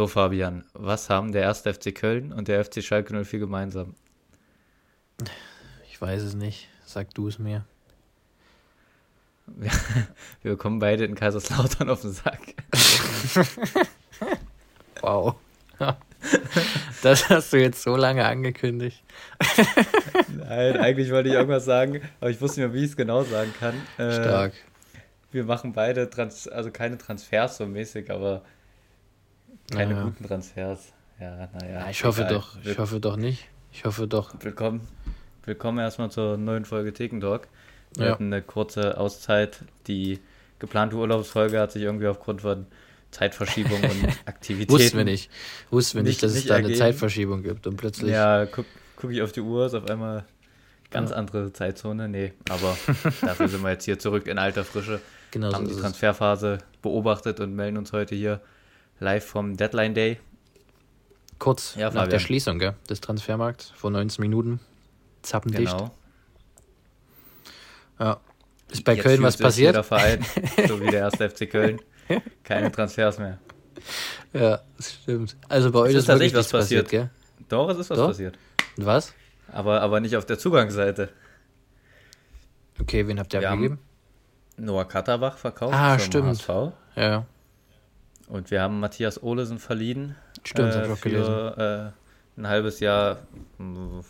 So, Fabian, was haben der erste FC Köln und der FC Schalke 04 gemeinsam? Ich weiß es nicht. Sag du es mir. Wir, wir kommen beide in Kaiserslautern auf den Sack. wow. Das hast du jetzt so lange angekündigt. Nein, eigentlich wollte ich irgendwas sagen, aber ich wusste nicht mehr, wie ich es genau sagen kann. Äh, Stark. Wir machen beide, Trans also keine Transfers so mäßig, aber keine Naja. guten Transfers. Ja, naja. Ja, ich hoffe egal. doch. Ich hoffe doch nicht. Ich hoffe doch. Willkommen. Willkommen erstmal zur neuen Folge Theken Talk. Wir Ja. hatten eine kurze Auszeit. Die geplante Urlaubsfolge hat sich irgendwie aufgrund von Zeitverschiebung und Aktivitäten. Wussten wir nicht. Wussten wir nicht, Nicht- dass es nicht da eine ergeben. Zeitverschiebung gibt und plötzlich. Ja, guck, guck ich auf die Uhr, ist auf einmal ganz Ja. andere Zeitzone. Nee, aber dafür sind wir jetzt hier zurück in alter Frische. genau haben so die ist es. Transferphase beobachtet und melden uns heute hier live vom Deadline Day. Kurz Ja, nach der. Schließung gell, des Transfermarkts vor 19 Minuten. Zappendicht. Genau. Ja. Ist bei Jetzt Köln was passiert? Jeder Verein, so wie der erste FC Köln. Keine Transfers mehr. Ja, das stimmt. Also bei euch ist ist wirklich tatsächlich was passiert, passiert. gell? Doch, es ist was Doch? passiert. Und was? Aber, aber nicht auf der Zugangsseite. Okay, wen habt ihr Wir abgegeben? Noah Katterbach verkauft Ah, stimmt. HSV. Ja, Und wir haben Matthias Ohlesen verliehen. Stimmt, äh, ich auch gelesen. äh, ein halbes Jahr mh,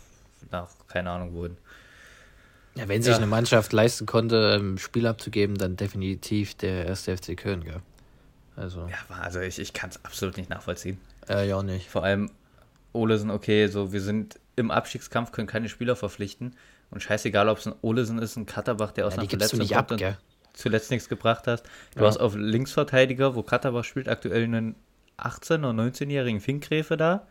nach, keine Ahnung wohin. ja wenn sich Ja. eine Mannschaft leisten konnte, ein Spiel abzugeben, dann definitiv der erste FC Köln, gell? Also, Ja, also ich, ich kann es absolut nicht nachvollziehen. äh, ja auch nicht. Vor allem Olesen, okay, so wir sind im Abstiegskampf, können keine Spieler verpflichten. Und scheißegal, ob es ein Olesen ist, ein Katterbach, der aus Ja, einer Verletzung ab, kommt und gell? Zuletzt nichts gebracht hast. Du Ja. hast auf Linksverteidiger, wo Katterbach spielt, aktuell einen 18- oder 19-jährigen Finkgräfe da.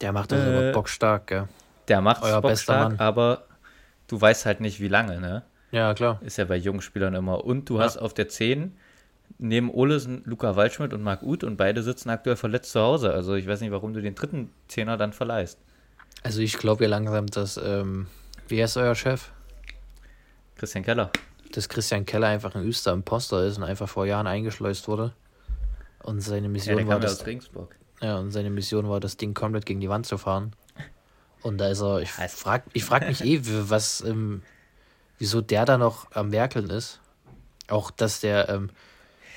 Der macht das Äh, aber bockstark, gell? Der macht Euer bester bockstark, Mann. aber du weißt halt nicht, wie lange, ne? Ja, klar. Ist ja bei jungen Spielern immer. Und du Ja. hast auf der 10 neben Olesen Luca Waldschmidt und Marc Uth und beide sitzen aktuell verletzt zu Hause. Also ich weiß nicht, warum du den dritten Zehner dann verleihst. Also ich glaube ja langsam, dass, ähm, wie heißt euer Chef? Christian Keller. Dass Christian Keller einfach ein üster Imposter ist und einfach vor Jahren eingeschleust wurde. Und seine Ja, Mission der war ja das, ja, und seine Mission war, das Ding komplett gegen die Wand zu fahren. Und da ist er, ich frag, ich frag mich eh, was, ähm, wieso der da noch am Werkeln ist. Auch, dass der ähm,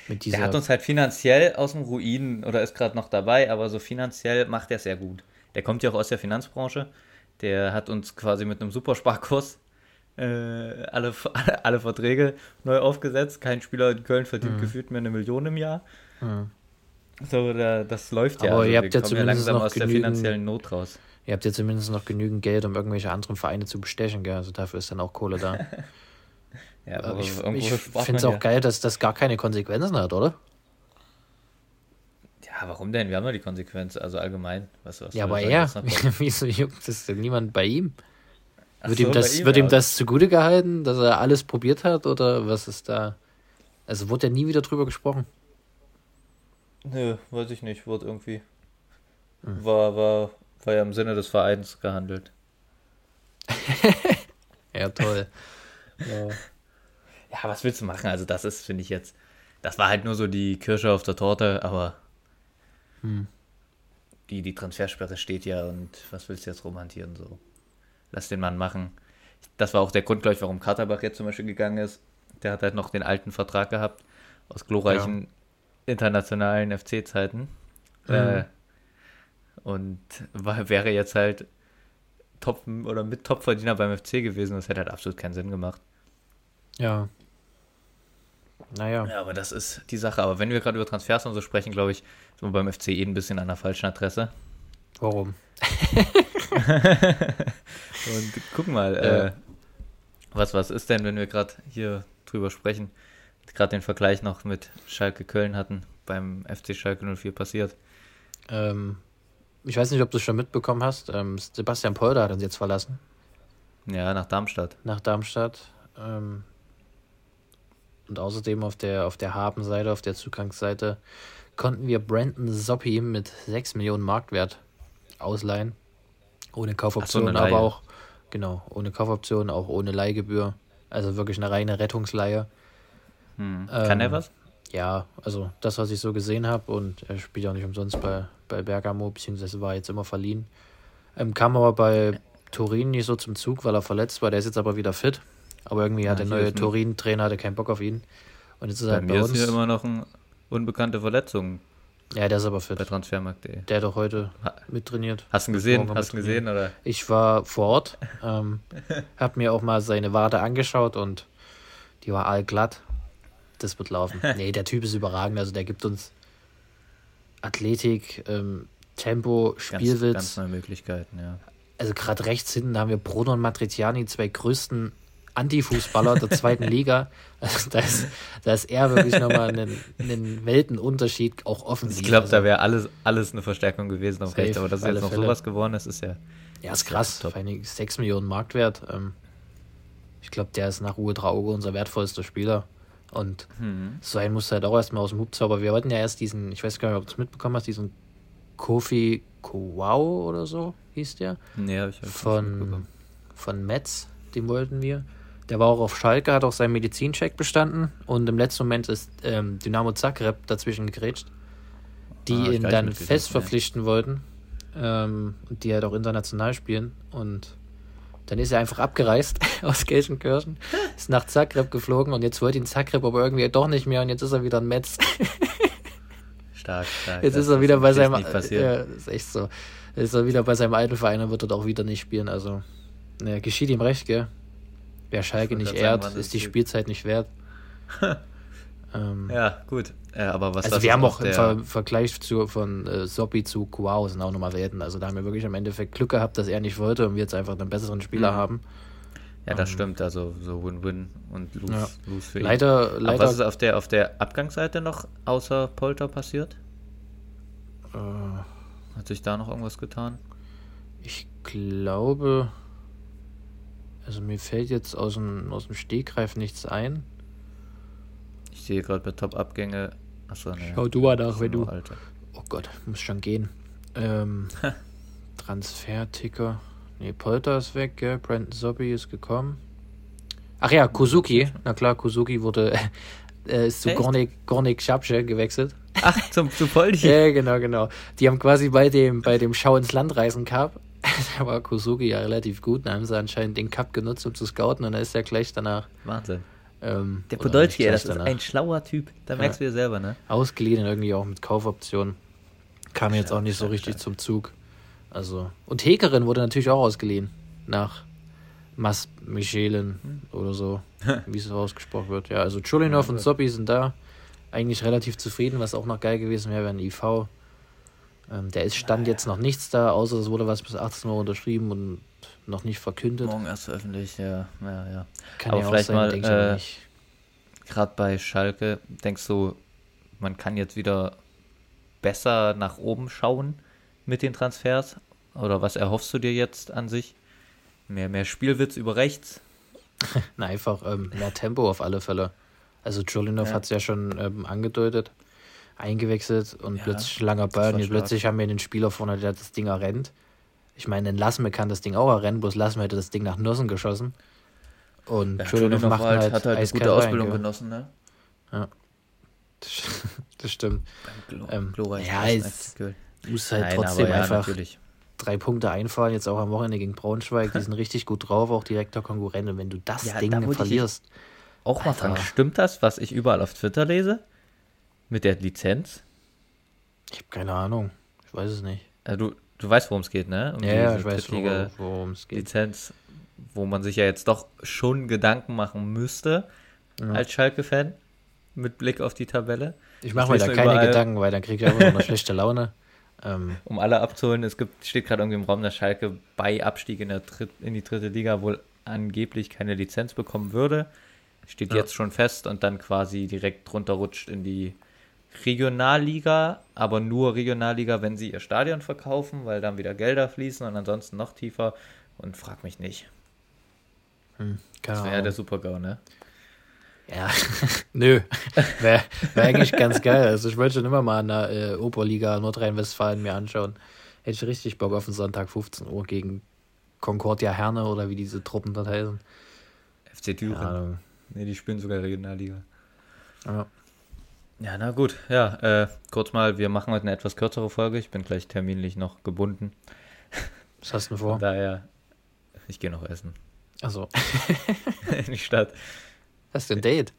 mit dieser. Der hat uns halt finanziell aus dem Ruin oder ist gerade noch dabei, aber so finanziell macht er es sehr gut. Der kommt ja auch aus der Finanzbranche. Der hat uns quasi mit einem Supersparkurs äh, alle, alle, Verträge neu aufgesetzt. Kein Spieler in Köln verdient Mhm. gefühlt mehr eine Million im Jahr. Hm. So, da, das läuft ja. Aber ihr wir habt ja zumindest langsam noch aus der genügend- finanziellen Not raus. Ihr habt ja zumindest noch genügend Geld, um irgendwelche anderen Vereine zu bestechen, gell? Also dafür ist dann auch Kohle da. Ja, Aber ich irgendwo ich spart finde es auch geil, dass das gar keine Konsequenzen hat, oder? Ja. ja, warum denn? Wir haben ja die Konsequenz, also allgemein. Was, was Ja, aber er, wieso juckt es denn niemand bei ihm? Ach Wird, so, ihm das, ihm, wird ihm ja. das zugute gehalten, dass er alles probiert hat oder was ist da? Also wurde ja nie wieder drüber gesprochen. Nö, weiß ich nicht, wurde irgendwie. Hm. War, war, war ja im Sinne des Vereins gehandelt. Ja, toll. Ja, was willst du machen? Also, das ist, finde ich jetzt. Das war halt nur so die Kirsche auf der Torte, aber. Hm. Die, die Transfersperre steht ja und was willst du jetzt rumhantieren? So. Lass den Mann machen. Das war auch der Grund, glaube ich, warum Katterbach jetzt zum Beispiel gegangen ist. Der hat halt noch den alten Vertrag gehabt aus glorreichen internationalen FC-Zeiten. Mhm. Äh, und war, wäre jetzt halt Top oder mit Topverdiener beim FC gewesen. Das hätte halt absolut keinen Sinn gemacht. Ja. Naja. Ja, aber das ist die Sache. Aber wenn wir gerade über Transfers und so sprechen, glaube ich, sind wir beim FC eh ein bisschen an der falschen Adresse. Warum? Und guck mal, Ja. äh, was, was ist denn, wenn wir gerade hier drüber sprechen, gerade den Vergleich noch mit Schalke Köln hatten, beim FC Schalke 04 passiert. Ähm, ich weiß nicht, ob du es schon mitbekommen hast. Ähm, Sebastian Polder hat uns jetzt verlassen Ja, nach Darmstadt. nach Darmstadt. Ähm, und außerdem auf der, auf der Habenseite, auf der Zugangsseite, konnten wir Brandon Soppi mit 6 Millionen Marktwert ausleihen. Ohne Kaufoption, eine aber auch, genau, ohne Kaufoption, auch ohne Leihgebühr. Also wirklich eine reine Rettungsleihe. Hm. Kann Ähm, er was? Ja, also das, was ich so gesehen habe, und er spielt ja auch nicht umsonst bei, bei Bergamo, beziehungsweise war jetzt immer verliehen. Ähm, kam aber bei Turin nicht so zum Zug, weil er verletzt war. Der ist jetzt aber wieder fit. Aber irgendwie hat Ja, der hier neue ist Turin-Trainer hatte keinen Bock auf ihn. Und jetzt ist er Bei halt bei mir ist uns. hier immer noch eine unbekannte Verletzung Ja, der ist aber fit. bei Transfermarkt.de. Der hat doch heute mittrainiert. Hast du ihn gesehen? Hast du gesehen? Oder? Ich war vor Ort, ähm, habe mir auch mal seine Wade angeschaut und die war allglatt. Das wird laufen. Nee, der Typ ist überragend. Also der gibt uns Athletik, ähm, Tempo, Ganz, Spielwitz. ganz neue Möglichkeiten, ja. Also gerade rechts hinten da haben wir Bruno und Matriciani, zwei größten Antifußballer der zweiten Liga. Also da ist, da ist er wirklich nochmal einen, einen Weltenunterschied, auch offensiv. Ich glaube, also, da wäre alles, alles eine Verstärkung gewesen auf Safe, rechts, aber dass jetzt noch Fälle. sowas geworden ist, ist ja. Ja, ist krass. Top. Vor allem 6 Millionen Marktwert. Ähm, ich glaube, der ist nach Ruhe Trauge unser wertvollster Spieler. Und Hm. so einen musst du halt auch erstmal aus dem Hub zaubern. Wir wollten ja erst diesen, ich weiß gar nicht, ob du es mitbekommen hast, diesen Kofi Kowau oder so hieß der. Nee, habe ich nicht Von, von Metz, den wollten wir. Der war auch auf Schalke, hat auch seinen Medizincheck bestanden. Und im letzten Moment ist ähm, Dynamo Zagreb dazwischen gegrätscht, die Ah, ihn dann fest nee. verpflichten wollten. Ähm, und die halt auch international spielen. Und dann ist er einfach abgereist aus Gelsenkirchen, ist nach Zagreb geflogen und jetzt wollte ihn Zagreb aber irgendwie doch nicht mehr und jetzt ist er wieder in Metz. Stark, stark. Jetzt ist er wieder bei seinem. Ja, ist echt so. Jetzt ist er wieder bei seinem alten Verein und wird dort auch wieder nicht spielen. Also, ne, geschieht ihm recht, gell? Wer Schalke nicht sagen, ehrt, das ist die. Spielzeit nicht wert. ähm, Ja, gut. Äh, aber was also, wir haben auch im Ver Vergleich zu, von äh, Soppi zu Kuau sind auch nochmal Welten. Also, da haben wir wirklich im Endeffekt Glück gehabt, dass er nicht wollte und wir jetzt einfach einen besseren Spieler Mhm. haben. Ja, das ähm, stimmt. Also so Win-Win und Lose, Ja. lose für ihn. Leider, Aber leider. was ist auf der, auf der Abgangsseite noch außer Polter passiert? äh, Hat sich da noch irgendwas getan? Ich glaube, also mir fällt jetzt aus dem, aus dem Stegreif nichts ein. Ich sehe gerade bei Top-Abgänge. Achso, ne. Schau du mal nach, wenn du- Alte. Oh Gott, muss schon gehen. Ähm, Transfer-Ticker. Nee, Polter ist weg, gell? Brandon Sobby ist gekommen. Ach ja, Kuzuki. Na klar, Kuzuki wurde äh, ist zu? Gornik, Gornik Schabsche gewechselt. Ach, zum, zu Poldi. Ja, genau, genau. Die haben quasi bei dem, bei dem Schau ins Land reisen Cup, da war Kuzuki ja relativ gut. Da haben sie anscheinend den Cup genutzt, um zu scouten und dann ist er gleich danach. Wahnsinn. Ähm, Der Podolski, das ist danach, ein schlauer Typ. Da merkst du ja selber, ne? Ausgeliehen, irgendwie auch mit Kaufoption. Kam jetzt auch nicht so richtig zum Zug. Also. Und Hekerin wurde natürlich auch ausgeliehen. Nach Mas Michelen oder so, wie es ausgesprochen wird. Ja, also Chulinov Ja, und. Soppi sind da. Eigentlich relativ zufrieden, was auch noch geil gewesen wäre, wäre ein IV. Ähm, der ist stand jetzt noch nichts da, außer es wurde was bis 18 Uhr unterschrieben und noch nicht verkündet. Morgen erst veröffentlicht, ja. ja, ja. Kann aber ja vielleicht sein, mal, äh. Gerade bei Schalke, denkst du, man kann jetzt wieder besser nach oben schauen mit den Transfers? Oder was erhoffst du dir jetzt an sich? Mehr, mehr Spielwitz über rechts? Na, einfach ähm, mehr Tempo auf alle Fälle. Also Jolinov Ja. hat es ja schon ähm, angedeutet, eingewechselt und Ja, plötzlich langer Ball und jetzt plötzlich haben wir einen Spieler vorne, der das Ding errennt. Ich meine, den Lassme kann das Ding auch errennen, bloß Lassme hätte das Ding nach Nossen geschossen. Und Ja, Jolinov macht halt, halt, hat halt eine gute rein, Ausbildung gell? genossen, ne? Das, das stimmt. Glo Ähm, ja, Köln. Muss halt Nein, trotzdem ja, einfach natürlich. drei Punkte einfahren, jetzt auch am Wochenende gegen Braunschweig. Die sind richtig gut drauf, auch direkter Konkurrent. Und wenn du das Ja, da Ding ich- verlierst, Auch mal fragen, stimmt das, was ich überall auf Twitter lese? Mit der Lizenz? ich habe keine Ahnung. Ich weiß es nicht. Äh, du, du weißt, worum es geht, ne? Um Ja, ja, ich weiß, worum es geht. Lizenz, wo man sich ja jetzt doch schon Gedanken machen müsste Ja. als Schalke-Fan mit Blick auf die Tabelle. Ich mache mir da keine überall- Gedanken, weil dann kriege ich einfach nur eine schlechte Laune. Ähm, Um alle abzuholen, es gibt, steht gerade irgendwie im Raum, dass Schalke bei Abstieg in, der Dritt, in die dritte Liga wohl angeblich keine Lizenz bekommen würde. Steht Ja. jetzt schon fest und dann quasi direkt runterrutscht in die Regionalliga, aber nur Regionalliga, wenn sie ihr Stadion verkaufen, weil dann wieder Gelder fließen und ansonsten noch tiefer. Und frag mich nicht. hm, Das wäre ja der. Super-GAU, ne? Ja, nö. Wäre wär eigentlich ganz geil. Also ich wollte schon immer mal in der äh, Oberliga Nordrhein-Westfalen mir anschauen. Hätte ich richtig Bock auf den Sonntag 15 Uhr gegen Concordia Herne oder wie diese Truppen dort heißen. FC. Ahnung. Ne, die spielen sogar Regionalliga. Ja. Ja, na gut. Ja, äh, kurz mal, wir machen heute eine etwas kürzere Folge. Ich bin gleich terminlich noch gebunden. Was hast du denn vor? Von daher, ich gehe noch essen. Also, In die Stadt. hast du ein Date?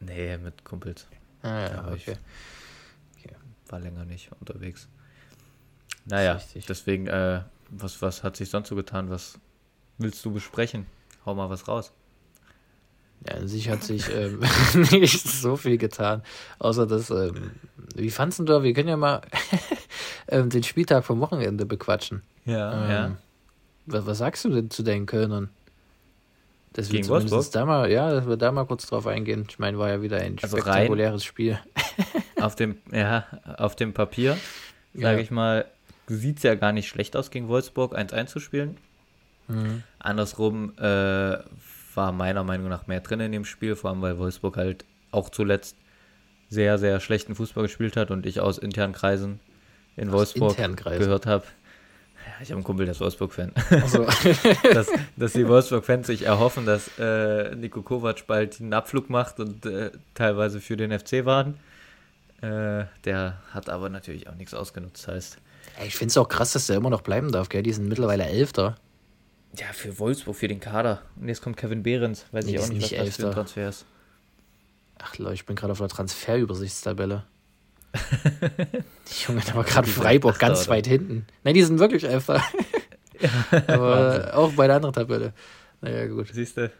Nee, mit Kumpels. Ah, ja, Aber ich- okay. War länger nicht unterwegs. Naja, deswegen, äh, was, was hat sich sonst so getan? Was willst du besprechen? Hau mal was raus. Ja, an sich hat sich ähm, nicht so viel getan, außer dass, ähm, wie fandst du, wir können ja mal ähm, den Spieltag vom Wochenende bequatschen. Ja, Ähm, Was, was sagst du denn zu deinen Kölnern? Dass wir Gegen zumindest Wolfsburg? da mal, ja, dass wir da mal kurz drauf eingehen. Ich meine, war ja wieder ein Also spektakuläres Spiel. Auf dem, ja, auf dem Papier, sage Ja. ich mal, sieht es ja gar nicht schlecht aus, gegen Wolfsburg 1-1 zu spielen. Mhm. Andersrum äh, war meiner Meinung nach mehr drin in dem Spiel, vor allem weil Wolfsburg halt auch zuletzt sehr, sehr schlechten Fußball gespielt hat und ich aus internen Kreisen in Aus Wolfsburg Kreisen? gehört habe. Ja, ich habe einen Kumpel, der ist Wolfsburg-Fan. Also, dass, dass die Wolfsburg-Fans sich erhoffen, dass äh, Nico Kovac bald einen Abflug macht und äh, teilweise für den FC waren. Äh, der hat aber natürlich auch nichts ausgenutzt. Heißt, ich finde es auch krass, dass der immer noch bleiben darf, gell? Die sind mittlerweile Elfter. Ja, für Wolfsburg, für den Kader. Und jetzt kommt Kevin Behrens. Weiß Nee, ich auch sind nicht, was nicht das für ein. Transfer ist. Ach Leute, ich bin gerade auf der Transferübersichtstabelle. Junge, da war gerade Freiburg Achter, ganz oder? weit hinten. Nein, die sind wirklich Elfter. Aber auch bei der anderen Tabelle. Naja, gut. Siehst du?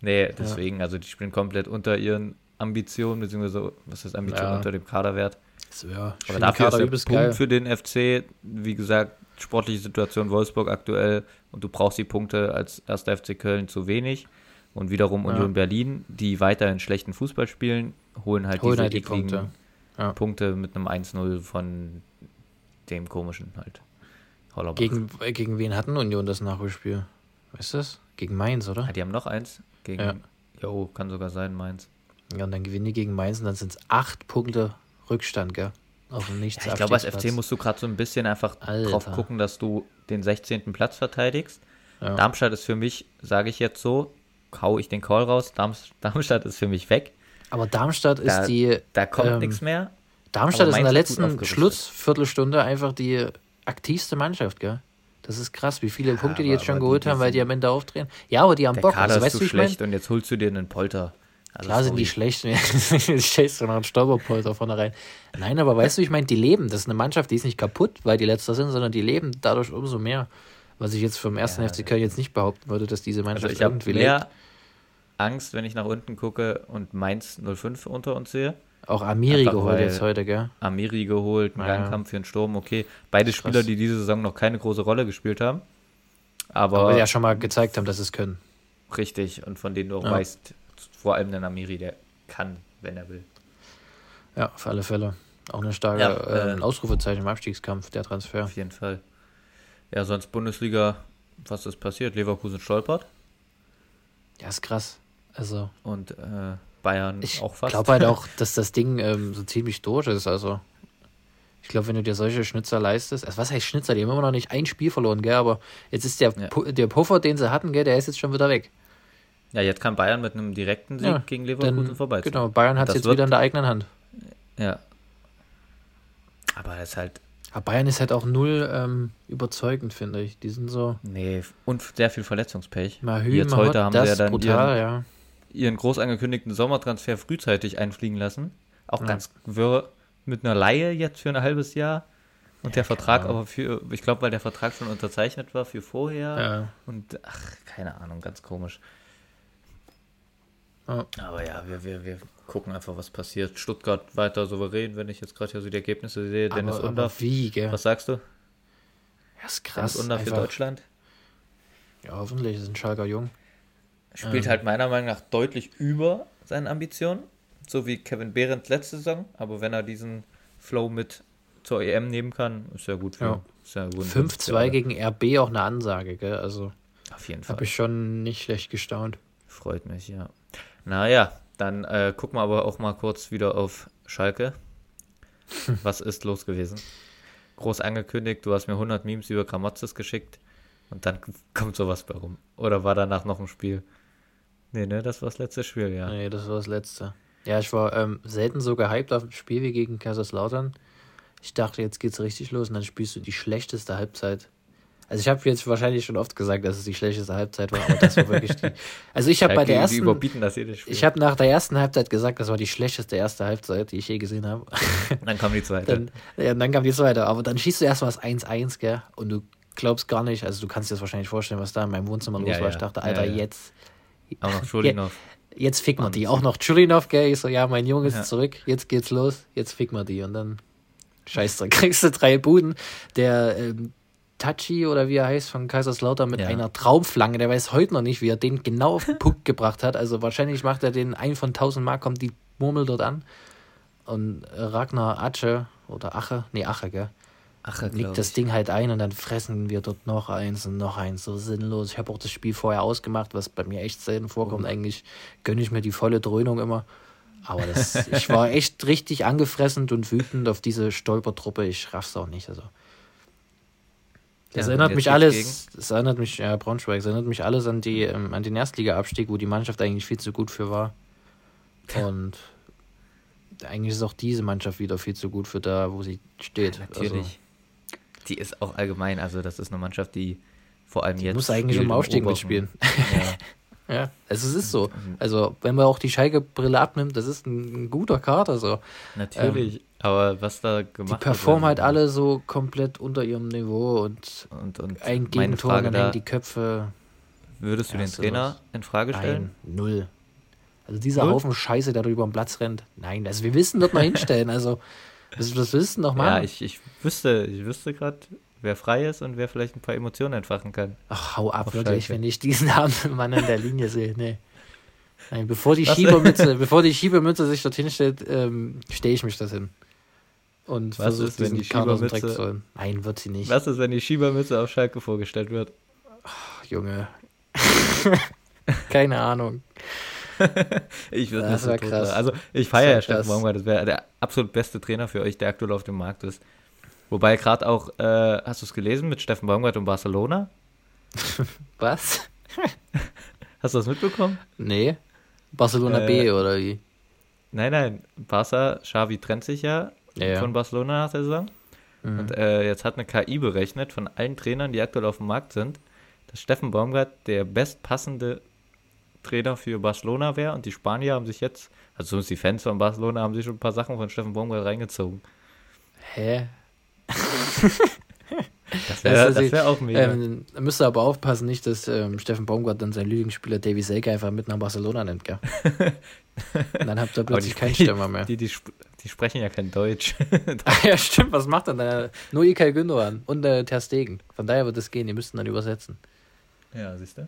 Nee, deswegen, also die spielen komplett unter ihren Ambitionen, beziehungsweise, was ist Ambition Ja. unter dem Kaderwert. So, ja, Aber dafür Kader ist der Punkt geil. für den FC, wie gesagt, sportliche Situation Wolfsburg aktuell und du brauchst die Punkte als erster FC Köln zu wenig. Und wiederum Ja. Union Berlin, die weiterhin schlechten Fußball spielen, holen halt Holen diese halt die Punkte. Ja. Punkte mit einem 1-0 von dem komischen halt. Hollerbach. Gegen, gegen wen hatten Union das Nachholspiel? Weißt du das? Gegen Mainz, oder? Ah, die haben noch eins gegen. Ja. Jo, kann sogar sein, Mainz. Ja, und dann gewinnen die gegen Mainz und dann sind es acht Punkte Rückstand, gell? Auf dem nichts Ja, ich glaube, als FC musst du gerade so ein bisschen einfach Alter. drauf gucken, dass du den 16. Platz verteidigst. Ja. Darmstadt ist für mich, sage ich jetzt so, hau ich den Call raus, Darms, Darmstadt ist für mich weg. Aber Darmstadt ist Da- die. Da kommt ähm, nichts mehr. Darmstadt ist in der ist letzten. Schlussviertelstunde einfach die aktivste Mannschaft, gell? Das ist krass, wie viele Punkte die jetzt schon geholt die- haben, weil die am Ende aufdrehen. Ja, aber die haben Der Bock. Kader Also, ist weißt zu du, ich schlecht und jetzt holst du dir einen Polter. Also, klar sind die schlecht. Stellst du noch einen Stolperpolter vorne rein. Nein, aber weißt du, ich meine, die leben. Das ist eine Mannschaft, die ist nicht kaputt, weil die letzter sind, sondern die leben dadurch umso mehr. Was ich jetzt vom ersten Ja, FC Köln jetzt nicht behaupten würde, dass diese Also Mannschaft ich habe irgendwie mehr lebt. Angst, wenn ich nach unten gucke und Mainz 05 unter uns sehe. Auch Amiri einfach geholt jetzt heute, gell? Amiri geholt, einen Ja. Langkampf für einen Sturm, okay. Beide Krass. Spieler, die diese Saison noch keine große Rolle gespielt haben. Aber, Aber ja schon mal gezeigt haben, dass sie es können. richtig, und von denen du auch Ja. weißt, vor allem den Amiri, der kann, wenn er will. Ja, auf alle Fälle. Auch eine starke Ja, äh, Ausrufezeichen im Abstiegskampf, der Transfer. Auf jeden Fall. Ja, sonst Bundesliga, was ist passiert? Leverkusen stolpert Ja, ist krass. Also, und äh, Bayern ich auch fast. glaube halt auch, dass das Ding ähm, so ziemlich durch ist. Also, ich glaube, wenn du dir solche Schnitzer leistest, also was heißt Schnitzer? Die haben immer noch nicht ein Spiel verloren, gell? Aber jetzt ist der, Ja. Der Puffer, den sie hatten, gell, der ist jetzt schon wieder weg. Ja, jetzt kann Bayern mit einem direkten Sieg Ja, gegen Leverkusen vorbei. genau, Bayern hat es jetzt wird- wieder in der eigenen Hand. Ja. Aber das ist halt, Aber Bayern ist halt auch null ähm, überzeugend, finde ich. Die sind so nee, und sehr viel Verletzungspech. Mahü, Jetzt Mahot, heute haben das sie ja dann brutal, ihren, ja. ihren groß angekündigten Sommertransfer frühzeitig einfliegen lassen. Auch Ja. ganz wirr mit einer Laie jetzt für ein halbes Jahr. Und der Vertrag Ahnung. aber für, ich glaube, weil der Vertrag schon unterzeichnet war für vorher. ja. Und ach, keine Ahnung, ganz komisch. Ja. Aber ja, wir, wir, wir gucken einfach, was passiert. Stuttgart weiter souverän, wenn ich jetzt gerade hier so die Ergebnisse sehe. Dennis aber, aber Undaff, wie, gell? was sagst du? Ja, ist Dennis krass. Undaff für einfach. Deutschland. Ja, hoffentlich, das ist ein Schalker Jung. Spielt Ähm. halt meiner Meinung nach deutlich über seinen Ambitionen. So wie Kevin Behrendt letzte Saison. Aber wenn er diesen Flow mit zur EM nehmen kann, ist ja gut für Ja. ja gut 5-2 gegen RB auch eine Ansage, gell? Also Auf jeden Fall. habe ich schon nicht schlecht gestaunt. Freut mich, ja. Naja, dann äh, gucken wir aber auch mal kurz wieder auf Schalke. Was ist los gewesen? Groß angekündigt, du hast mir 100 Memes über Gramozis geschickt und dann kommt sowas bei rum. Oder war danach noch ein Spiel? Nee, ne, das war das letzte Spiel, ja. Nee, das war das letzte. Ja, ich war ähm, selten so gehypt auf ein Spiel wie gegen Kaiserslautern. Ich dachte, jetzt geht's richtig los und dann spielst du die schlechteste Halbzeit. Also ich habe jetzt wahrscheinlich schon oft gesagt, dass es die schlechteste Halbzeit war, aber das war wirklich die. Also ich habe bei der Die ersten, überbieten das jedes Spiel. ich habe nach der ersten Halbzeit gesagt, das war die schlechteste erste Halbzeit, die ich je gesehen habe. Dann kam die zweite. Dann, ja, dann kam die zweite. Aber dann schießt du erstmal das 1-1, gell? Und du glaubst gar nicht, also du kannst dir das wahrscheinlich vorstellen, was da in meinem Wohnzimmer los Ja, war. ja. Ich dachte, Alter, jetzt. Auch noch Schulinov. Jetzt fick man die. Auch noch Chulinov, gell? Ich so, ja, mein Junge ist zurück, jetzt geht's los, jetzt fick man die. Und dann, scheiß dran, kriegst du drei Buden. Der ähm, Tachi oder wie er heißt von Kaiserslautern mit Ja. einer Traumflanke, der weiß heute noch nicht, wie er den genau auf den Punkt gebracht hat. Also wahrscheinlich macht er den ein von 1000 Mark, kommt die Murmel dort an. Und Ragnar Ache oder Ache, nee, Ache, gell? Ach, glaub legt das. Ding halt ein und dann fressen wir dort noch eins und noch eins. So sinnlos. Ich habe auch das Spiel vorher ausgemacht, was bei mir echt selten vorkommt. Oh. Eigentlich gönne ich mir die volle Dröhnung immer. Aber das, ich war echt richtig angefressen und wütend auf diese Stolpertruppe. Ich raff's auch nicht. Also. Das Ja, erinnert mich alles, das erinnert mich, ja, Braunschweig, das erinnert mich alles an, die, ähm, an den Erstliga-Abstieg, wo die Mannschaft eigentlich viel zu gut für war. Und eigentlich ist auch diese Mannschaft wieder viel zu gut für da, wo sie steht. Natürlich. Also, die ist auch allgemein, also das ist eine Mannschaft, die vor allem jetzt. muss eigentlich im Aufstieg mitspielen. Ja. Ja, also es ist so. Mhm. Also, wenn man auch die Schalke-Brille abnimmt, das ist ein, ein guter Kader. So. Natürlich, aber was da gemacht Ähm, Die wird, performen halt alle so komplett unter ihrem Niveau und Und, und ein Gegentor, Frage dann da, hängen die Köpfe. würdest du Ja, den Trainer was. in Frage stellen? Nein, null. Also dieser Null? Haufen Scheiße, der da über den Platz rennt. Nein, also wir wissen dort mal hinstellen. Also, was, was du noch machen? Ja, ich, ich wüsste, ich wüsste gerade, wer frei ist und wer vielleicht ein paar Emotionen entfachen kann. Ach, hau ab, Auf wirklich, Schalke. wenn ich diesen armen Mann an der Linie sehe. Nee. Nein, bevor die? Schiebermütze, bevor die Schiebermütze sich dorthin stellt, ähm, stehe ich mich das hin. Und Was versuche ist, wenn die Schiebermütze-. Nein, wird sie nicht. Was ist, wenn die Schiebermütze auf Schalke vorgestellt wird? Ach, Junge. Keine Ahnung. Ich würde Das so krass. Also ich feiere ja Steffen. Baumgart, das wäre der absolut beste Trainer für euch, der aktuell auf dem Markt ist. Wobei gerade auch, äh, hast du es gelesen mit Steffen Baumgart und Barcelona? Was? Hast du das mitbekommen? Nee. Barcelona Äh, B oder wie? Nein, nein. Barca, Xavi trennt sich ja, Ja, von Barcelona nach der Saison. Mhm. Und äh, jetzt hat eine KI berechnet von allen Trainern, die aktuell auf dem Markt sind, dass Steffen Baumgart der bestpassende Trainer für Barcelona wäre und die Spanier haben sich jetzt, also zumindest die Fans von Barcelona, haben sich schon ein paar Sachen von Steffen Baumgart reingezogen. Hä? Das wäre ist das wär auch mega. Ähm, müsst ihr aber aufpassen, nicht, dass ähm, Steffen Baumgart dann seinen Lieblingsspieler Davy Selke einfach mit nach Barcelona nimmt, gell? Und dann habt ihr plötzlich keinen Stürmer mehr. Die, die, sp- die sprechen ja kein Deutsch. Ah, ja, stimmt, was macht dann da? Nur Ilkay Gündogan und äh, Ter Stegen. Von daher wird es gehen, die müssten dann übersetzen. ja, siehst du?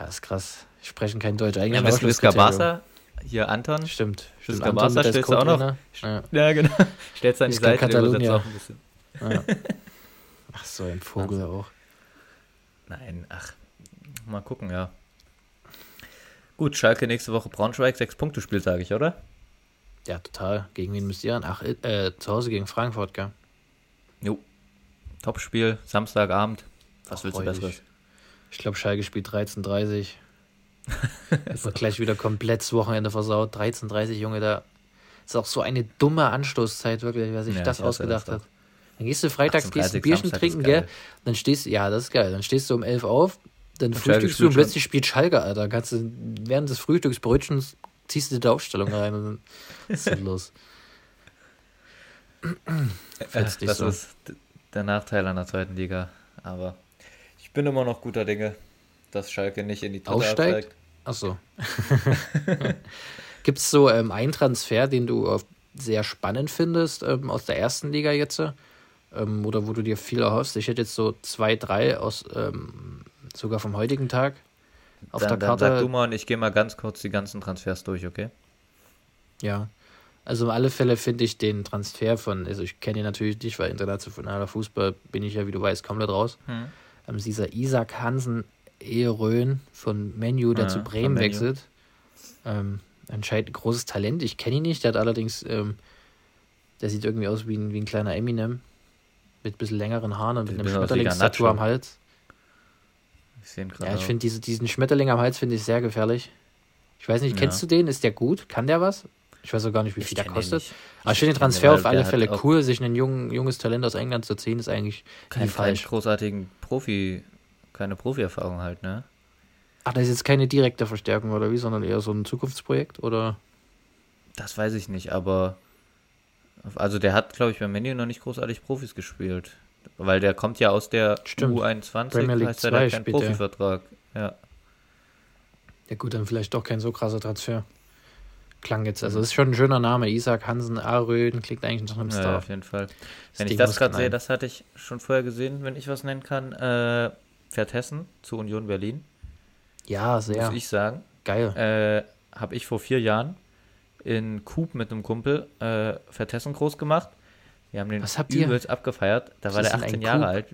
Ja, ist krass. Die sprechen kein Deutsch. Eigentlich Ja, Visca Ausschlusskriterium. Barca, hier Anton. Stimmt. stimmt. Anton Barca stellst du auch noch. Ja. Ja, genau. Stellst an die Seite, der übersetzt auch ein bisschen. Ja. Ach so, ein Vogel auch. Nein, ach, mal gucken, ja. Gut, Schalke nächste Woche Braunschweig, sechs Punkte Spiel, sage ich, oder? Ja, total. Gegen wen müsst ihr ran? Ach, äh, zu Hause gegen Frankfurt, gell? Jo. Topspiel, Samstagabend. Was willst du. Besseres? Ich glaube, Schalke spielt 13.30 Es wird gleich wieder komplett das Wochenende versaut. 13.30 Junge, da ist auch so eine dumme Anstoßzeit, wirklich, wer sich Ja, das ausgedacht hat. Dann gehst du freitags, gehst ein 18:30 Bierchen Samstag trinken, gell? Dann stehst du, ja, das ist geil. Dann stehst du um 11 auf, dann Schalke frühstückst du und plötzlich spielt Schalke, Alter. Kannst du während des Frühstücksbrötchens ziehst du die Aufstellung rein und dann ist denn los. Nicht das so. ist der Nachteil an der zweiten Liga. Aber ich bin immer noch guter Dinge, dass Schalke nicht in die dritte Aufsteigt? absteigt. Ach so. Gibt es so ähm, einen Transfer, den du äh, sehr spannend findest ähm, aus der ersten Liga jetzt? Ähm, oder wo du dir viel erhoffst? Ich hätte jetzt so zwei, drei aus ähm, sogar vom heutigen Tag auf Dann, der dann sag Karte. du mal und ich gehe mal ganz kurz die ganzen Transfers durch, okay? Ja. Also in alle Fälle finde ich den Transfer von, also ich kenne ihn natürlich nicht, weil internationaler Fußball bin ich ja, wie du weißt, komplett raus. Hm. Ähm, dieser Isaac Hansen Ehrön von Menu, der Ja, zu von Bremen wechselt. Ähm, anscheinend ein großes Talent. Ich kenne ihn nicht, der hat allerdings, ähm, der sieht irgendwie aus wie ein, wie ein kleiner Eminem. Mit ein bisschen längeren Haaren und mit einem Schmetterlingstattoo am Hals. Ich sehe ihn gerade. Ja, ich finde diese, diesen Schmetterling am Hals finde ich sehr gefährlich. Ich weiß nicht, Ja. kennst du den? Ist der gut? Kann der was? Ich weiß auch gar nicht, wie viel der kostet. Aber ich finde den Transfer auf alle Fälle cool. Sich ein jung, junges Talent aus England zu ziehen, ist eigentlich kein falsch. großartigen Profi, keine Profi-Erfahrung halt, ne? Ach, das ist jetzt keine direkte Verstärkung oder wie, sondern eher so ein Zukunftsprojekt oder? Das weiß ich nicht, aber also der hat, glaube ich, beim Menu noch nicht großartig Profis gespielt. Weil der kommt ja aus der Stimmt. U21, Premier League heißt er, 2 der hat keinen er. Profivertrag. Ja. Ja gut, dann vielleicht doch kein so krasser Transfer. Klang jetzt, Mhm. also es ist schon ein schöner Name. Isaac Hansen, Aröden, klingt eigentlich nach einem ja, Star. auf jeden Fall. Wenn Ding ich das gerade sehe, das hatte ich schon vorher gesehen, wenn ich was nennen kann. Äh, fährt Hessen zu Union Berlin, Ja, sehr muss ich sagen. geil. Äh, Habe ich vor vier Jahren in Coop mit einem Kumpel äh, Fährt Hessen groß gemacht. Wir haben den Was habt ihr? übelst abgefeiert. Da Was war der denn ein 18 Jahre Coop? alt.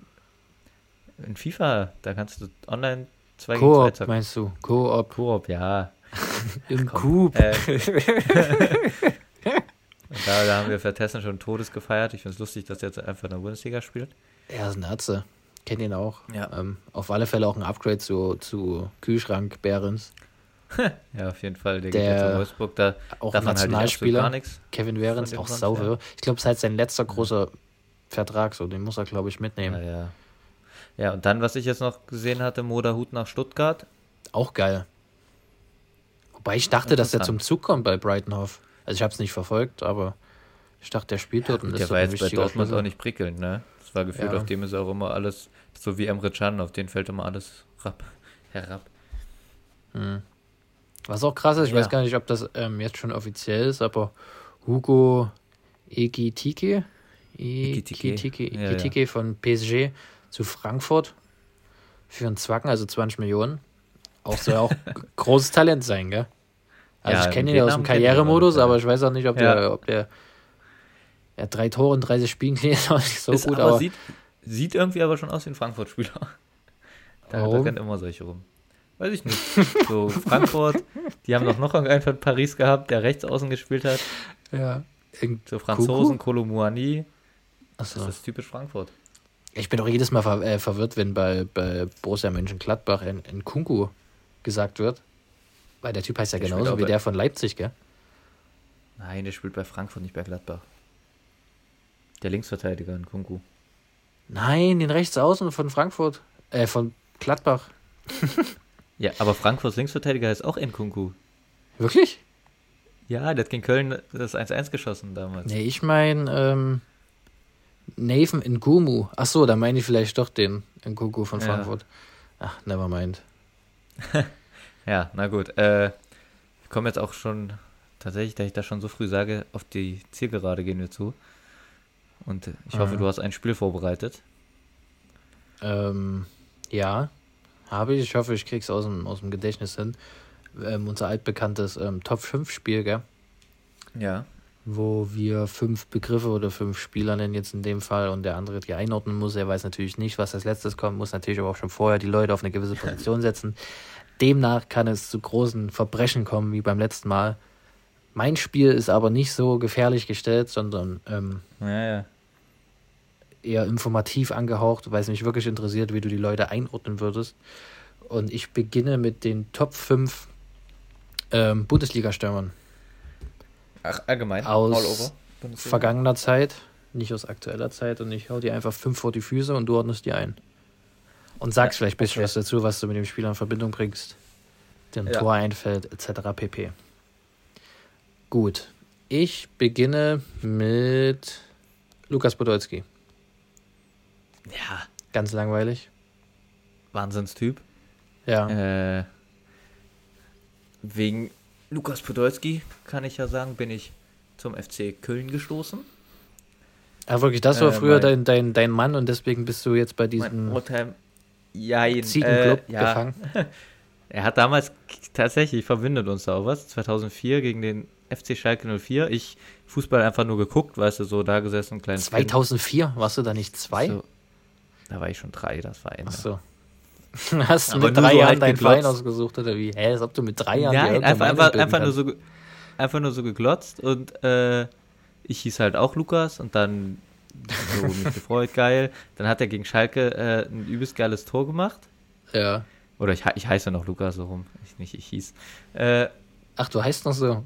In FIFA, da kannst du online 2 gegen 2 Koop, zocken. meinst du? Koop. Koop, ja. Im. Coop. Äh, und da, da haben wir Fährt Hessen schon Todes gefeiert. Ich finde es lustig, dass der jetzt einfach in der Bundesliga spielt. Er ist ein Atze. Kennt ihn auch. Ja. Ähm, auf alle Fälle auch ein Upgrade zu, zu Kühlschrank Behrens. Ja, auf jeden Fall. Der, Der- geht zu Wolfsburg. Da Auch davon halte ich absolut Nationalspieler. gar nichts. Kevin Behrens, dem auch sauber. Ich glaube, es ist halt sein letzter großer Vertrag, so den muss er, glaube ich, Ja, mitnehmen. ja. Ja, und dann, was ich jetzt noch gesehen hatte, Moderhut nach Stuttgart. Auch geil. Wobei ich dachte, dass er zum. Zug kommt bei Brightonhof. Also ich habe es nicht verfolgt, aber ich dachte, der spielt dort und Der ist war jetzt bei Dortmund Schlüssel. auch nicht prickelnd, ne? Das war gefühlt, Ja. auf dem ist auch immer alles, so wie Emre Can, auf den fällt immer alles rab, herab. Was auch krass ist, ich Ja. weiß gar nicht, ob das ähm, jetzt schon offiziell ist, aber Hugo Ekitike, Ekitike. Ekitike, Ja, ja. Von PSG zu Frankfurt für einen Zwacken, also 20 Millionen. Auch soll auch großes Talent sein, gell? Also Ja, ich kenne ihn aus Namen dem Karrieremodus, aber ich weiß auch nicht, ob Ja. der, ob der, ja, drei Tore in 30 Spielen klingt auch nicht so ist gut, aber, aber sieht, sieht irgendwie aber schon aus wie ein Frankfurt-Spieler. Da, da rennen immer solche rum. Weiß ich nicht. So Frankfurt, die haben doch noch einen von Paris gehabt, der rechts außen gespielt hat. ja. In So Franzosen? Kolomouani. Achso. Das ist typisch Frankfurt. Ich bin auch jedes Mal ver äh, verwirrt, wenn bei, bei Borussia Mönchengladbach in, in Kunku gesagt wird. Weil der Typ heißt ja Der genauso wie der von Leipzig, gell? Nein, der spielt bei Frankfurt, nicht bei Gladbach. Der Linksverteidiger in Kunku. Nein, den Rechtsaußen von Frankfurt. Äh, von Gladbach. Ja, aber Frankfurts Linksverteidiger heißt auch Nkunku. Wirklich? Ja, der hat gegen Köln das 1-1 geschossen damals. Nee, ich meine, ähm, Nathan Ngumu. Ach so, da meine ich vielleicht doch den Nkunku von Ja. Frankfurt. Ach, never mind. Ja, na gut. Äh, wir kommen jetzt auch schon, tatsächlich, da ich das schon so früh sage, auf die Zielgerade gehen wir zu. Und ich hoffe, Mhm. du hast ein Spiel vorbereitet. Ähm, ja, habe ich. Ich hoffe, ich krieg's aus dem, aus dem Gedächtnis hin. Ähm, unser altbekanntes ähm, Top-5-Spiel, gell? Ja. wo wir fünf Begriffe oder fünf Spieler nennen jetzt in dem Fall und der andere die einordnen muss. Er weiß natürlich nicht, was als letztes kommt, muss natürlich aber auch schon vorher die Leute auf eine gewisse Position setzen. Demnach kann es zu großen Verbrechen kommen wie beim letzten Mal. Mein Spiel ist aber nicht so gefährlich gestellt, sondern ähm, Ja, ja. Eher informativ angehaucht, weil es mich wirklich interessiert, wie du die Leute einordnen würdest. Und ich beginne mit den Top 5 ähm, Bundesliga-Stürmern. Ach, allgemein. Aus vergangener Zeit, nicht aus aktueller Zeit und ich hau dir einfach fünf vor die Füße und du ordnest die ein. Und sagst Ja, vielleicht ein bisschen okay. was dazu, was du mit dem Spieler in Verbindung bringst, dem Ja. Tor einfällt, etc. pp. Gut. Ich beginne mit Lukas Podolski. Ja, Ganz langweilig. Wahnsinnstyp. Ja. Äh, wegen Lukas Podolski, kann ich ja sagen, bin ich zum FC Köln gestoßen. Aber wirklich, das war äh, früher dein, dein, dein Mann und deswegen bist du jetzt bei diesem Jein, Ziegenclub äh, ja. gefangen. Er hat damals tatsächlich verbindet uns da auch was. 2004 gegen den FC Schalke 04. Ich Fußball einfach nur geguckt, weißt du, so da gesessen, ein kleines 2004, warst du da nicht zwei? Kind. So, da war ich schon drei, das war Ende. Ach so. Hast du Aber mit drei so Jahren deinen Verein ausgesucht oder wie? Hä, als ob du mit drei Jahren Nein, einfach, einfach, einfach, nur so, einfach nur so geglotzt und äh, ich hieß halt auch Lukas und dann so mich gefreut, geil. Dann hat er gegen Schalke äh, ein übelst geiles Tor gemacht. Ja. Oder ich, ich heiße noch Lukas so rum. Ich nicht, ich hieß. Äh, Ach, du heißt noch so.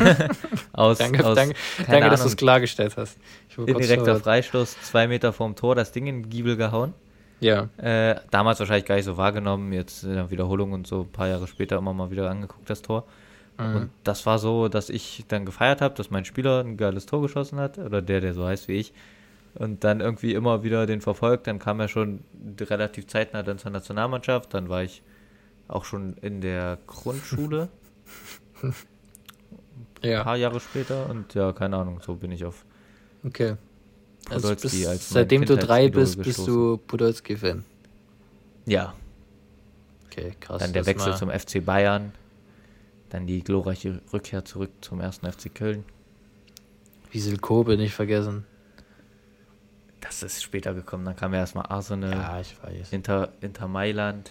aus, Danke, aus danke, danke dass du es klargestellt hast. Verwirrt. Freistoß, zwei Meter vorm Tor, das Ding in den Giebel gehauen. Ja. Äh, damals wahrscheinlich gar nicht so wahrgenommen, jetzt in der Wiederholung und so ein paar Jahre später immer mal wieder angeguckt, das Tor. Mhm. Und das war so, dass ich dann gefeiert habe, dass mein Spieler ein geiles Tor geschossen hat, oder der, der so heißt wie ich. Und dann irgendwie immer wieder den verfolgt. Dann kam er schon relativ zeitnah dann zur Nationalmannschaft. Dann war ich auch schon in der Grundschule, ein Ja, paar Jahre später. Und ja, keine Ahnung, so bin ich auf okay. Also Podolski bist, als seitdem du drei bist, bist gestoßen. du Podolski-Fan. Ja, Okay, krass. dann der Wechsel zum FC Bayern. Dann die glorreiche Rückkehr zurück zum ersten FC Köln. Wiesel Kobe nicht vergessen. Das ist später gekommen. Dann kam ja erstmal Arsenal, Ja, ich weiß. Inter, Inter Mailand,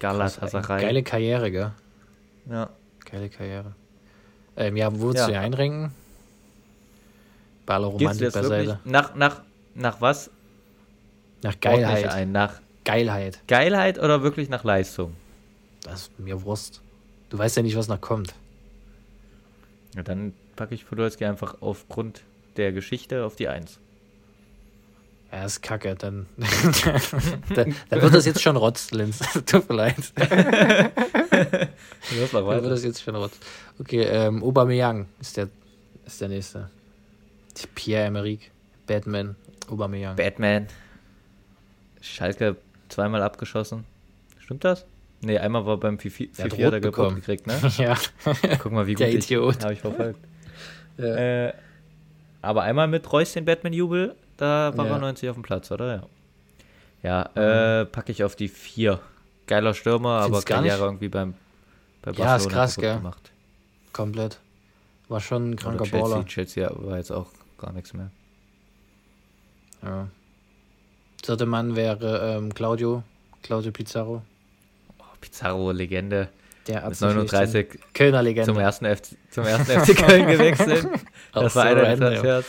Galatasaray. Geile Karriere, gell? Ja. Geile Karriere. Ähm, ja, wo würdest Ja. du dich einrenken? Bei aller Gehst du Romantik jetzt wirklich beiseite. nach, nach, nach was? Nach Geilheit. Ein? Nach Geilheit. Geilheit oder wirklich nach Leistung? Das ist mir Wurst. Du weißt ja nicht, was noch kommt. Ja, dann packe ich Podolski einfach aufgrund der Geschichte auf die Eins. Ja, ist kacke, dann. dann, dann wird das jetzt schon Rotz, Linz. Tut mir leid. Das war Dann wird das jetzt schon Rotz. Okay, ähm, Aubameyang ist der, ist der nächste. Pierre-Emerick, Batman, Aubameyang. Batman. Schalke zweimal abgeschossen. Stimmt das? Nee, einmal war beim Fifi Der Fifi hat rot gelb bekommen. gekriegt, ne? ja. Guck mal, wie gut Der ich Idiot. habe ich verfolgt. ja. Äh, aber einmal mit Reus den Batman-Jubel, da war Ja. er 90 auf dem Platz, oder? Ja. Ja, äh, packe ich auf die 4. Geiler Stürmer, Find's aber gar nicht- Karriere irgendwie beim bei Ja, ist Barcelona krass, gell? gemacht. Komplett. War schon ein Oder kranker Chelsea, Baller. Chelsea war jetzt auch gar nichts mehr. Ja. Dritter Mann wäre ähm, Claudio, Claudio Pizarro. Oh, Pizarro, Legende. Der Mit Arzt- 39 Kölner Legende. zum ersten, FC, zum ersten FC Köln gewechselt. Das war so einer der. Transfers,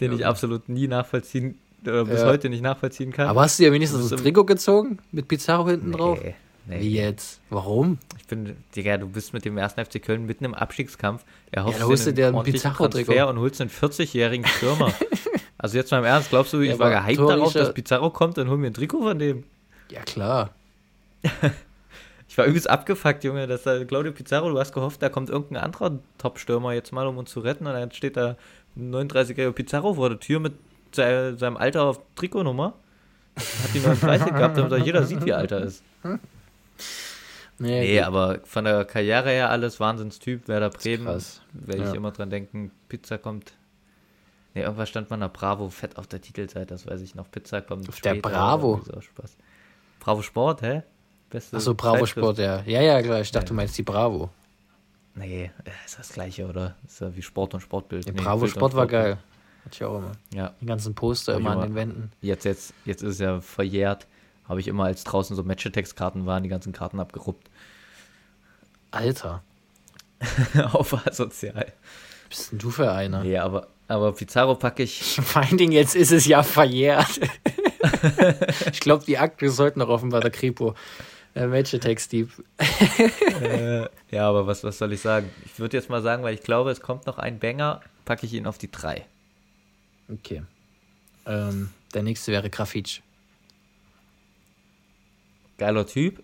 den ich Ja. absolut nie nachvollziehen, oder bis Ja. heute nicht nachvollziehen kann. Aber hast du dir wenigstens das Trikot gezogen? Mit Pizarro hinten nee, drauf? Nee. Wie jetzt? Warum? Ich bin, Digga, du bist mit dem ersten FC Köln mitten im Abstiegskampf. Er hofft da holst du dir ein ordentlichen Pizarro-Trikot. Transfer und holst einen 40-jährigen Stürmer. also jetzt mal im Ernst, glaubst du, ich Ja, war gehypt darauf, dass Pizarro kommt und hol mir ein Trikot von dem? Ja, klar. Ich war übelst abgefuckt, Junge, dass da Claudio Pizarro, du hast gehofft, da kommt irgendein anderer Top-Stürmer jetzt mal, um uns zu retten und dann steht da ein 39-jähriger Pizarro vor der Tür mit se- seinem Alter auf Trikotnummer. Hat die 39 gehabt, damit auch jeder sieht, wie alt er ist. Nee, Nee, aber von der Karriere her alles Wahnsinnstyp, Werder Bremen, werde ich Ja. immer dran denken, Pizza kommt. Nee, irgendwas stand mal nach Bravo fett auf der Titelseite, das weiß ich noch, Pizza kommt Auf der Bravo? So Spaß. Bravo Sport, hä? Beste Achso, Bravo Zeitschrift. Sport, ja. Ja, ja, klar. Ich dachte, Ja. du meinst die Bravo. Nee, äh, ist das gleiche, oder? Ist ja wie Sport und Sportbild. Der Nee, Bravo Bild Sport war geil. Hatte ich auch immer. Ja, Die ganzen Poster ich immer an den Wänden. jetzt, jetzt, jetzt ist es ja verjährt. Habe ich immer, als draußen so Matchetext-Karten waren, die ganzen Karten abgeruppt. Alter, Auf asozial. bist denn du für einer? Nee, aber, aber Pizarro packe ich. Vor allen Dingen, jetzt ist es ja verjährt. ich glaube, die Akte sollten noch offen bei der Kripo. Der Match-Text-Dieb. äh, ja, aber was, was soll ich sagen? Ich würde jetzt mal sagen, weil ich glaube, es kommt noch ein Banger, packe ich ihn auf die 3. Okay. Ähm, der nächste wäre Grafitsch. Geiler Typ.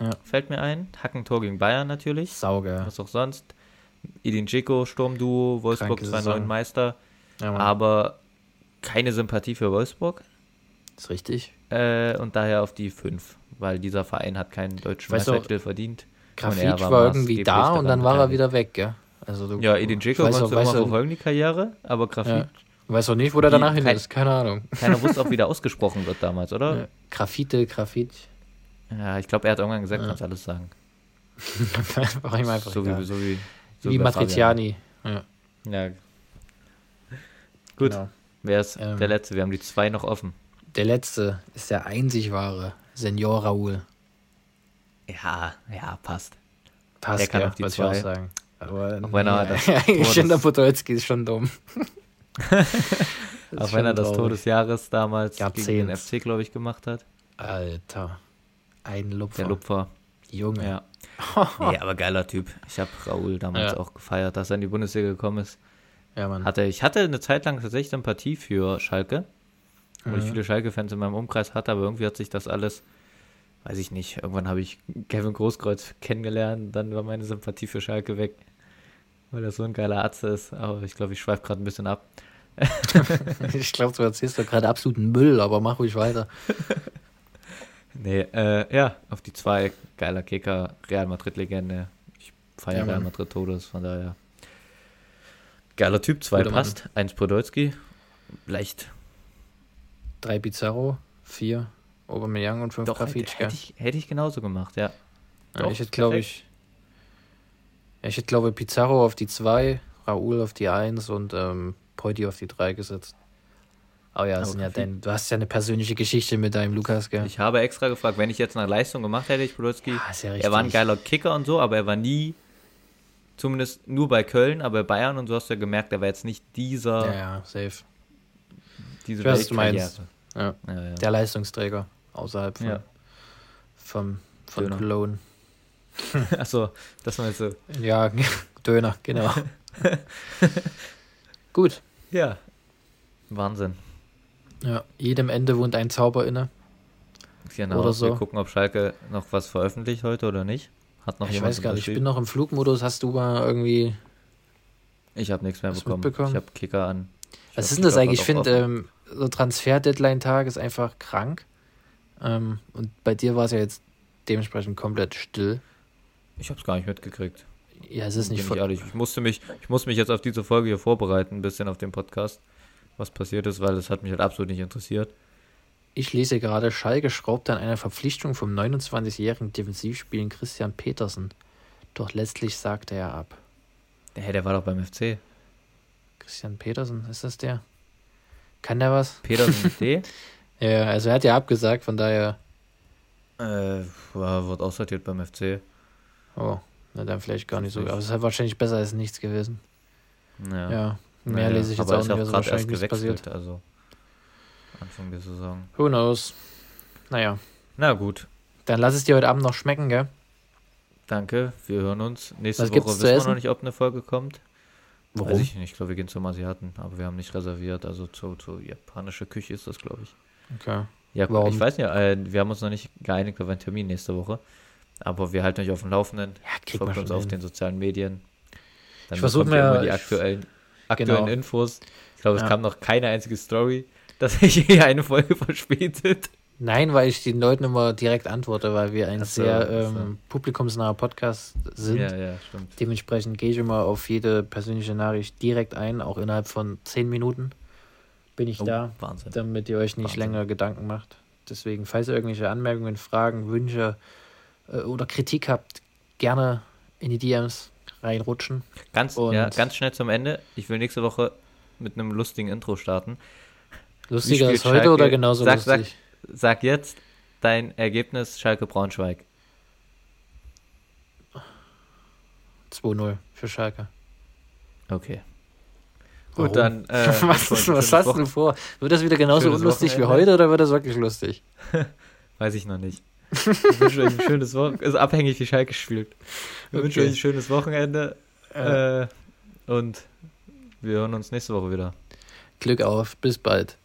Ja. Fällt mir ein. Hackentor gegen Bayern natürlich. Sauger. Was auch sonst. Edin Dzeko, Sturmduo, Wolfsburg Kranke 2-9 Saison. Meister. Ja, aber keine Sympathie für Wolfsburg. ist richtig. Äh, und daher auf die 5, weil dieser Verein hat keinen deutschen Weißt Meistertitel verdient. Er Grafitsch war, irgendwie da und dann war er wieder weg, gell? Also du, Ja, Edin Dzeko weiß du immer weiß verfolgen, die Karriere, aber Grafit, Ja. Du weißt auch nicht, wo der danach hin ist. Keine Ahnung. keiner wusste auch, wie der ausgesprochen wird damals, oder? Ja. Graffite, Graffit. Ja, ich glaube, er hat irgendwann gesagt, Ja. kannst alles sagen. war ihm einfach So wie, egal. so wie, so Wie bei Matriciani. Ja. Ja. Gut, genau. wer ist Ähm. der Letzte? Wir haben die zwei noch offen. Der letzte ist der einzig wahre. Senior Raoul. Ja, ja, passt. Passt, Der kann ja, auf die wollte ich auch zwei. sagen. Aber Auch wenn er das des- Podolski ist schon dumm. Auch wenn er das Tor des Jahres damals Gab gegen den. FC, glaube ich, gemacht hat. Alter. Ein Lupfer. Der Lupfer. Junge. Ja. nee, aber geiler Typ. Ich habe Raoul damals Ja. auch gefeiert, dass er in die Bundesliga gekommen ist. Ja, Mann. Hatte, ich hatte eine Zeit lang tatsächlich Sympathie für Schalke, weil ich Mhm. viele Schalke-Fans in meinem Umkreis hatte, aber irgendwie hat sich das alles, weiß ich nicht, irgendwann habe ich Kevin Großkreuz kennengelernt, dann war meine Sympathie für Schalke weg, weil er so ein geiler Arzt ist. Aber ich glaube, ich schweife gerade ein bisschen ab. ich glaube, du erzählst doch gerade absoluten Müll, aber mach ruhig weiter. Nee, äh, ja, auf die zwei, geiler Kicker, Real Madrid-Legende. Ich feiere Ja, Real Mann. Madrid Todes, von daher. Geiler Typ, zwei Guter Mann. passt, eins Podolski, leicht. Drei Pizarro, vier Aubameyang und fünf Doch, hätte, Grafitschka. hätte, ich, hätte ich genauso gemacht, ja. Ja, Doch, ich hätte, glaube ich, ich hätte, glaube Pizarro auf die 2, Raoul auf die 1 und ähm, Peuti auf die 3 gesetzt. Oh ja, ja dein, du hast ja eine persönliche Geschichte mit deinem Lukas, gell? Ich habe extra gefragt, wenn ich jetzt nach Leistung gemacht hätte, ich Podolski, Ja, ist ja er war ein geiler Kicker und so, aber er war nie, zumindest nur bei Köln, aber bei Bayern und so hast du ja gemerkt, er war jetzt nicht dieser, Ja, ja, safe. diese Ich weiß, was du meinst. Der Leistungsträger außerhalb von, vom, von Döner. Cologne. Achso, das jetzt so. Ja, Döner, genau. Gut. Ja. Wahnsinn. Ja, jedem Ende wohnt ein Zauber inne. Genau, Oder so. wir gucken, ob Schalke noch was veröffentlicht heute oder nicht. Hat noch ich weiß gar nicht, ich bin noch im Flugmodus. Hast du mal irgendwie. Ich habe nichts mehr bekommen. Ich habe Kicker an. Ich Was ist denn das eigentlich? Ich finde, ähm, so Transfer-Deadline-Tag ist einfach krank. Ähm, und bei dir war es ja jetzt dementsprechend komplett still. Ich habe es gar nicht mitgekriegt. Ja, es ist nicht ich voll. ehrlich. Ich musste mich, ich muss mich jetzt auf diese Folge hier vorbereiten, ein bisschen auf den Podcast, was passiert ist, weil es hat mich halt absolut nicht interessiert. Ich lese gerade, Schalke schraubt an einer Verpflichtung vom 29-jährigen Defensivspielen Christian Petersen. Doch letztlich sagte er ab. Hey, der war doch beim FC. Christian Petersen, ist das der? Kann der was? Petersen D. Ja, also er hat ja abgesagt, von daher. Äh, war, wird aussortiert beim FC. Oh, na dann vielleicht gar nicht so. Aber es ist halt wahrscheinlich besser als nichts gewesen. Ja. Ja, mehr Naja, lese ich jetzt aber auch ist nicht, ja also gerade erst wahrscheinlich gewechselt, passiert. also Anfang der Saison. Who knows? Naja, Na gut, dann lass es dir heute Abend noch schmecken, gell? danke. Wir hören uns. Nächste Was Woche wissen wir noch nicht, ob eine Folge kommt. Warum? Weiß ich nicht. Ich glaube, wir gehen zum Asiaten, aber wir haben nicht reserviert. Also zu, zu japanische Küche ist das, glaube ich. Okay. Ja, Warum? ich weiß nicht. Äh, wir haben uns noch nicht geeinigt auf einen Termin nächste Woche. Aber wir halten euch auf dem Laufenden. Ja, kriegt Folgt uns schon auf hin. den sozialen Medien. Dann Ich versuch bekommt ihr mir- immer die aktuellen, aktuellen Genau. Infos. Ich glaube, es Ja. kam noch keine einzige Story, dass sich hier eine Folge verspätet. Nein, weil ich den Leuten immer direkt antworte, weil wir ein so, sehr ach so. ähm, publikumsnaher Podcast sind. Ja, ja, stimmt. Dementsprechend gehe ich immer auf jede persönliche Nachricht direkt ein, auch innerhalb von zehn Minuten bin ich Oh, da, Wahnsinn. damit ihr euch nicht Wahnsinn. länger Gedanken macht. Deswegen, falls ihr irgendwelche Anmerkungen, Fragen, Wünsche äh, oder Kritik habt, gerne in die DMs reinrutschen. Ganz, Und- ja, ganz schnell zum Ende. Ich will nächste Woche mit einem lustigen Intro starten. Lustiger als heute Schalke? oder genauso Sag- sag- lustig? Sag jetzt dein Ergebnis Schalke Braunschweig. 2-0 für Schalke. Okay. Warum? Gut, dann. Äh, was ist, was hast Wochen- du vor? Wird das wieder genauso unlustig wie heute oder wird das wirklich lustig? Weiß ich noch nicht. Ich wünsche euch ein schönes Wochenende. Ist abhängig, wie Schalke spielt. Ich wünsche Okay. euch ein schönes Wochenende. Äh, Äh, und wir hören uns nächste Woche wieder. Glück auf, bis bald.